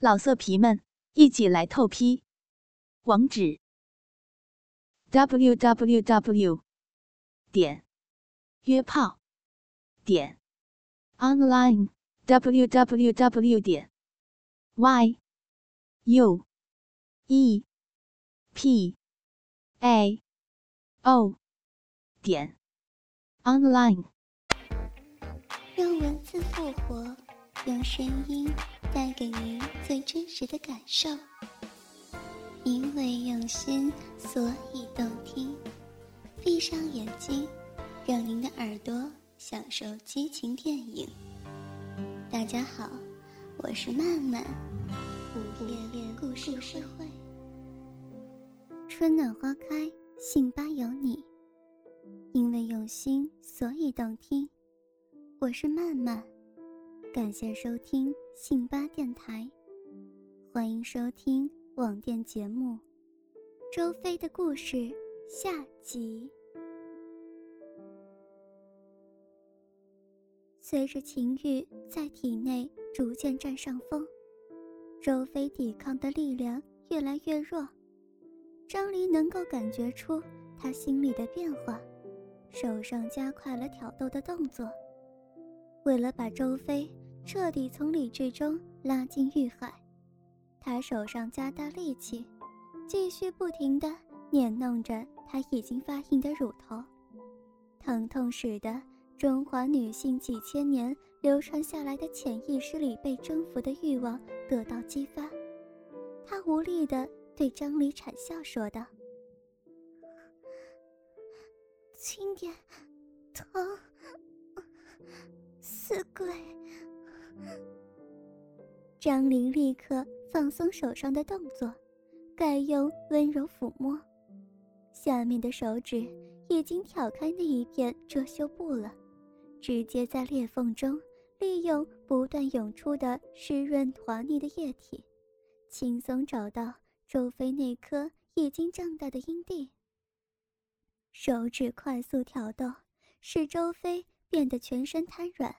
老色皮们，一起来透批！网址：w w w 点约炮点 online w w w 点 y u e p a o 点 online。让文字复活，用声音。带给您最真实的感受，因为用心，所以动听。闭上眼睛，让您的耳朵享受激情电影。大家好，我是曼曼，午夜故事社会。春暖花开，信吧有你。因为用心，所以动听。我是曼曼。感谢收听信巴电台，欢迎收听网店节目《周飞的故事》下集。随着情欲在体内逐渐占上风，周飞抵抗的力量越来越弱。张离能够感觉出他心里的变化，手上加快了挑逗的动作。为了把周飞彻底从理智中拉进欲海，他手上加大力气，继续不停地捻弄着他已经发硬的乳头，疼痛使得中华女性几千年流传下来的潜意识里被征服的欲望得到激发。他无力地对张离谄笑说道：“轻点，疼。”死鬼！张玲立刻放松手上的动作，改用温柔抚摸。下面的手指已经挑开那一片遮羞布了，直接在裂缝中利用不断涌出的湿润滑腻的液体，轻松找到周飞那颗已经胀大的阴蒂。手指快速挑逗，使周飞。变得全身瘫软，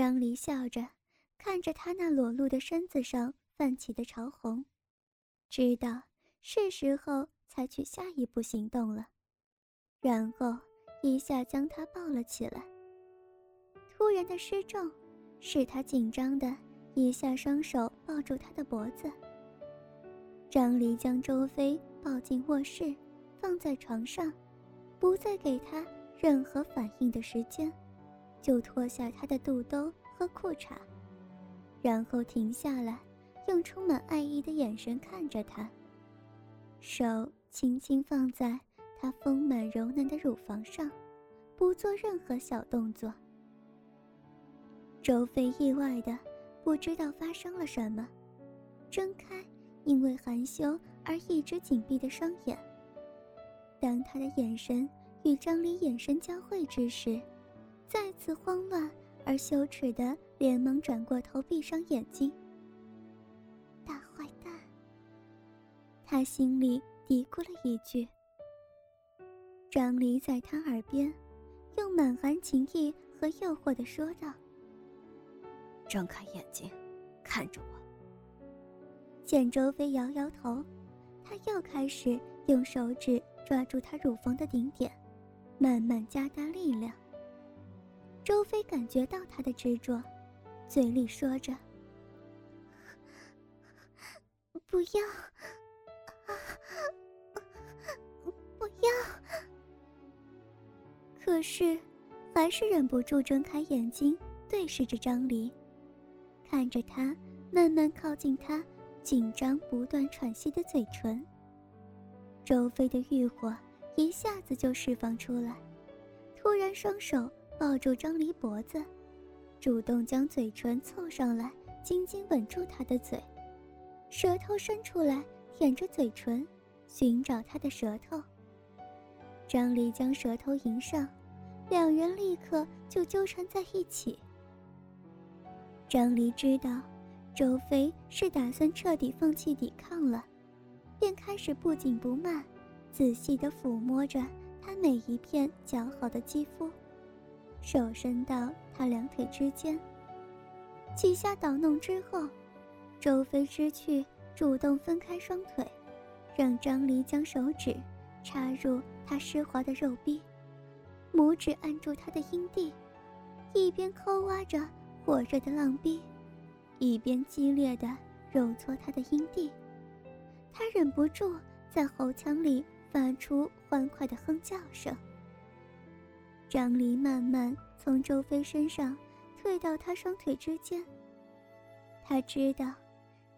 张离笑着看着他那裸露的身子上泛起的潮红，知道是时候采取下一步行动了，然后一下将他抱了起来。突然的失重使他紧张的一下双手抱住他的脖子。张离将周飞抱进卧室，放在床上，不再给他。任何反应的时间，就脱下他的肚兜和裤衩，然后停下来，用充满爱意的眼神看着他，手轻轻放在他丰满柔嫩的乳房上，不做任何小动作。周飞意外的不知道发生了什么，睁开因为含羞而一直紧闭的双眼。当他的眼神。与张离眼神交汇之时，再次慌乱而羞耻的，连忙转过头，闭上眼睛。大坏蛋，他心里嘀咕了一句。张离在他耳边，用满含情意和诱惑的说道：“睁开眼睛，看着我。”见周飞摇摇头，他又开始用手指抓住他乳房的顶点。慢慢加大力量。周飞感觉到他的执着，嘴里说着：“不要，不要。”可是，还是忍不住睁开眼睛，对视着张离，看着他慢慢靠近他紧张不断喘息的嘴唇。周飞的欲火。一下子就释放出来，突然双手抱住张离脖子，主动将嘴唇凑上来，紧紧吻住他的嘴，舌头伸出来舔着嘴唇，寻找他的舌头。张离将舌头迎上，两人立刻就纠缠在一起。张离知道周飞是打算彻底放弃抵抗了，便开始不紧不慢。仔细地抚摸着他每一片姣好的肌肤，手伸到他两腿之间，几下捣弄之后，周飞知趣，主动分开双腿，让张离将手指插入他湿滑的肉壁，拇指按住他的阴蒂，一边抠挖着火热的浪壁，一边激烈的揉搓他的阴蒂。他忍不住在喉腔里发出欢快的哼叫声。张离慢慢从周飞身上退到他双腿之间。他知道，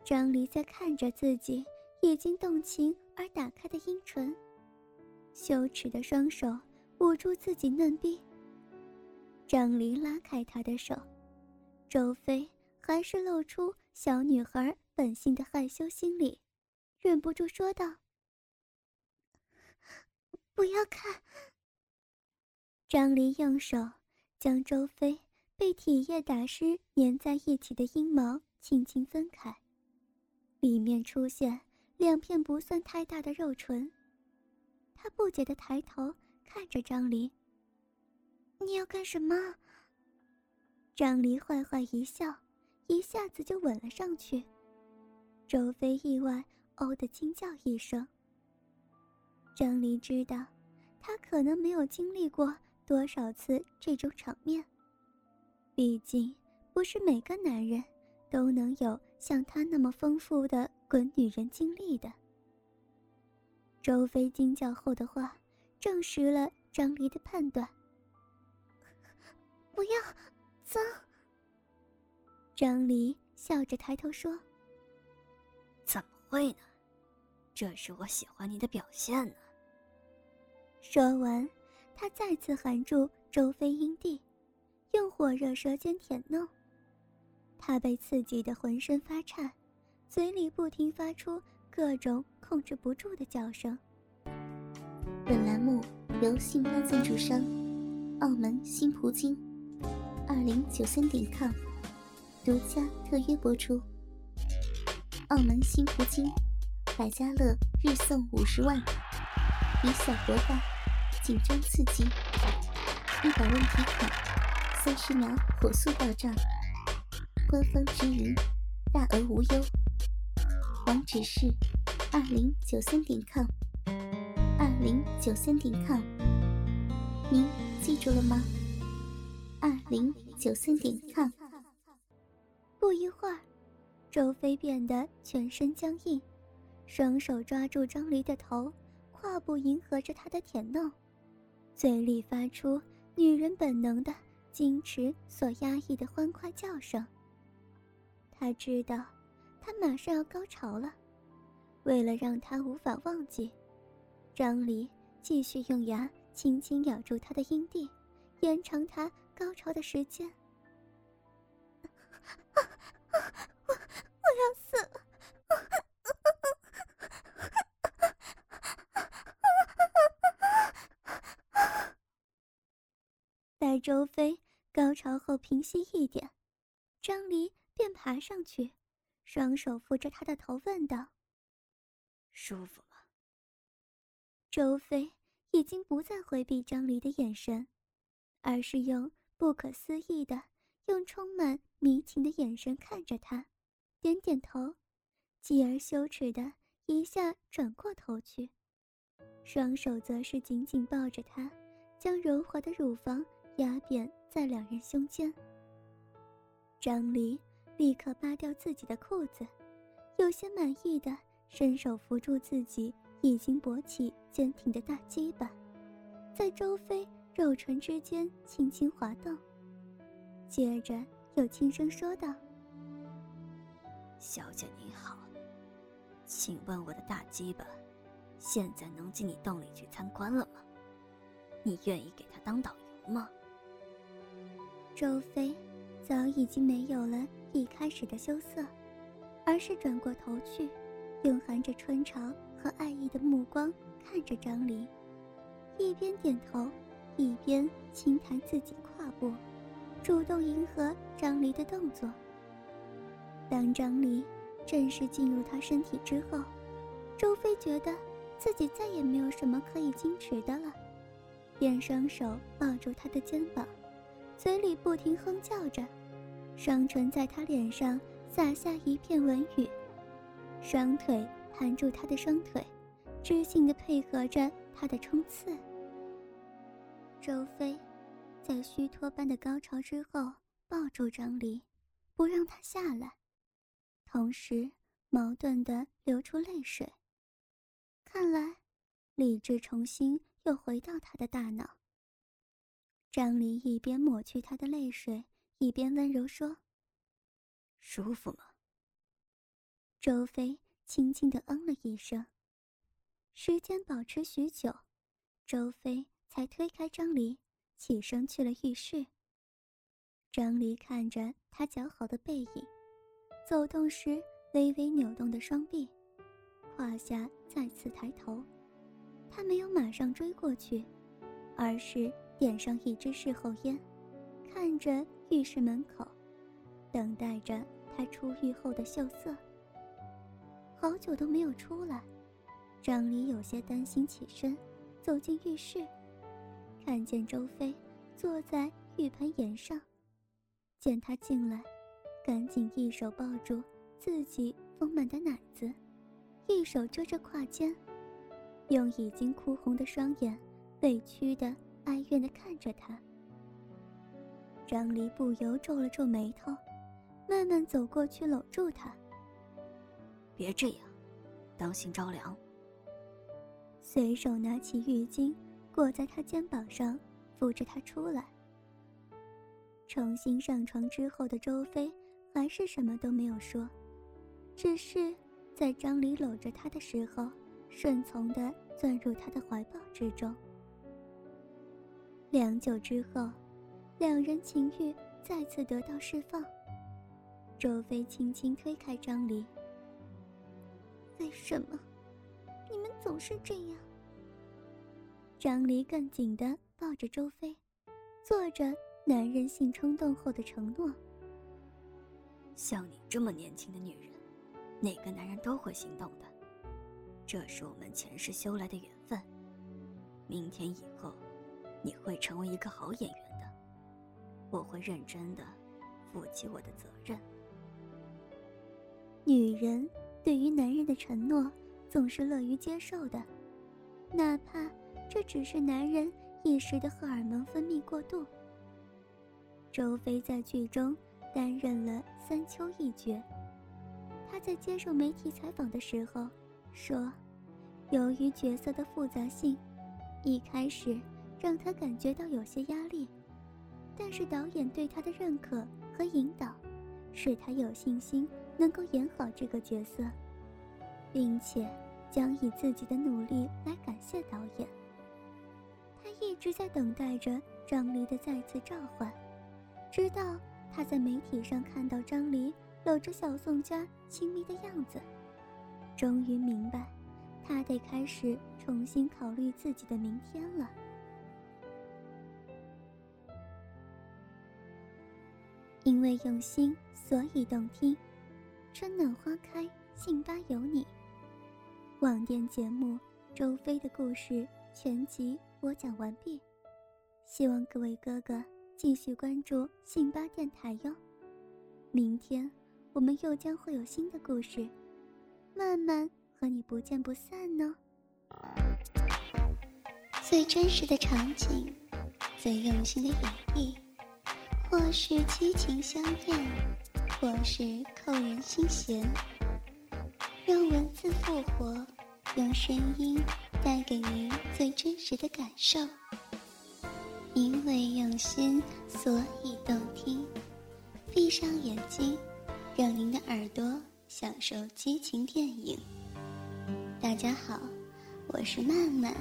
张离在看着自己已经动情而打开的阴唇，羞耻的双手捂住自己嫩逼。张离拉开他的手，周飞还是露出小女孩本性的害羞心理，忍不住说道：“不要看。”张离用手将周飞被体液打湿、粘在一起的阴毛轻轻分开，里面出现两片不算太大的肉唇。他不解地抬头看着张离：“你要干什么？”张离坏坏一笑，一下子就吻了上去。周飞意外哦的惊叫一声。张离知道，他可能没有经历过。多少次这种场面？毕竟不是每个男人都能有像他那么丰富的滚女人经历的。周飞惊叫后的话，证实了张离的判断。不要，脏。张离笑着抬头说：“怎么会呢？这是我喜欢你的表现呢。”说完。他再次含住周飞阴蒂，用火热舌尖舔弄。他被刺激的浑身发颤，嘴里不停发出各种控制不住的叫声。本栏目由信邦赞助商澳门新葡京二零九三点 com 独家特约播出。澳门新葡京百家乐日送五十万，以小博大。紧张刺激，一百问提款，三十秒火速到账，官方直营，大额无忧。网址是二零九三点 com，二零九三点 com，您记住了吗？二零九三点 com。不一会儿，周飞变得全身僵硬，双手抓住张离的头，胯部迎合着他的舔弄。嘴里发出女人本能的矜持所压抑的欢快叫声。他知道，他马上要高潮了。为了让他无法忘记，张离继续用牙轻轻咬住他的阴蒂，延长他高潮的时间死了！待周飞高潮后平息一点，张离便爬上去，双手扶着他的头，问道：“舒服吗？”周飞已经不再回避张离的眼神，而是用不可思议的、用充满迷情的眼神看着他，点点头，继而羞耻的一下转过头去，双手则是紧紧抱着他，将柔滑的乳房。压扁在两人胸间。张离立刻扒掉自己的裤子，有些满意的伸手扶住自己已经勃起坚挺的大鸡巴，在周飞肉唇之间轻轻滑动，接着又轻声说道：“小姐你好，请问我的大鸡巴现在能进你洞里去参观了吗？你愿意给他当导游吗？”周飞早已经没有了一开始的羞涩，而是转过头去，用含着春潮和爱意的目光看着张离，一边点头，一边轻弹自己胯部，主动迎合张离的动作。当张离正式进入他身体之后，周飞觉得自己再也没有什么可以矜持的了，便双手抱住他的肩膀。嘴里不停哼叫着，双唇在他脸上洒下一片文雨，双腿盘住他的双腿，知性的配合着他的冲刺。周飞在虚脱般的高潮之后抱住张离，不让他下来，同时矛盾的流出泪水。看来，理智重新又回到他的大脑。张离一边抹去他的泪水，一边温柔说：“舒服吗？”周飞轻轻的嗯了一声。时间保持许久，周飞。才推开张离，起身去了浴室。张离看着他姣好的背影，走动时微微扭动的双臂，胯下再次抬头。他没有马上追过去，而是点上一支事后烟，看着浴室门口，等待着他出狱后的秀色。好久都没有出来，张离有些担心，起身走进浴室。看见周飞坐在浴盆沿上，见他进来，赶紧一手抱住自己丰满的奶子，一手遮着胯间，用已经哭红的双眼委屈的哀怨的看着他。张离不由皱了皱眉头，慢慢走过去搂住他。别这样，当心着凉。随手拿起浴巾。裹在他肩膀上，扶着他出来。重新上床之后的周飞还是什么都没有说，只是在张离搂着他的时候，顺从地钻入他的怀抱之中。良久之后，两人情欲再次得到释放。周飞轻轻推开张离：“为什么？你们总是这样？”张离更紧的抱着周飞，做着男人性冲动后的承诺。像你这么年轻的女人，哪个男人都会心动的。这是我们前世修来的缘分。明天以后，你会成为一个好演员的。我会认真的负起我的责任。女人对于男人的承诺，总是乐于接受的，哪怕。这只是男人一时的荷尔蒙分泌过度。周飞在剧中担任了三秋一角。他在接受媒体采访的时候说：“由于角色的复杂性，一开始让他感觉到有些压力，但是导演对他的认可和引导，使他有信心能够演好这个角色，并且将以自己的努力来感谢导演。”他一直在等待着张黎的再次召唤，直到他在媒体上看到张黎搂着小宋家亲密的样子，终于明白，他得开始重新考虑自己的明天了。因为用心，所以动听。春暖花开，信吧有你。网店节目《周飞的故事》全集。播讲完毕，希望各位哥哥继续关注信吧电台哟。明天我们又将会有新的故事，慢慢和你不见不散呢。最真实的场景，最用心的演绎，或是激情相艳，或是扣人心弦，让文字复活，用声音。带给您最真实的感受，因为用心，所以动听。闭上眼睛，让您的耳朵享受激情电影。大家好，我是曼曼，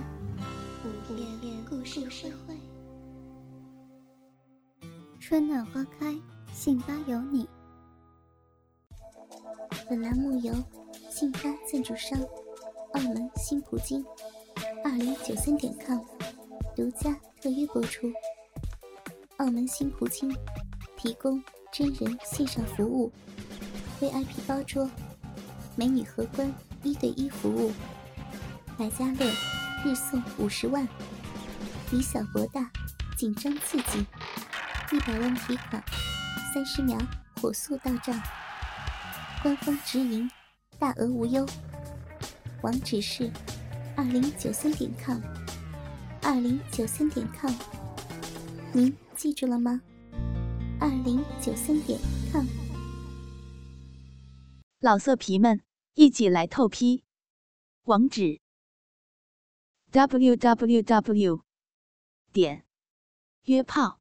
午夜故事会。春暖花开，信吧有你。本栏目由信发赞助商，澳门新葡京。二零九三点 com 独家特约播出。澳门新葡京提供真人线上服务，VIP 包桌，美女荷官一对一服务，百家乐日送五十万，以小博大，紧张刺激，一百万提款，三十秒火速到账。官方直营，大额无忧。网址是二零九三点 com，二零九三点 com，您记住了吗？二零九三点 com。老色皮们，一起来透批！网址：w w w. 点约炮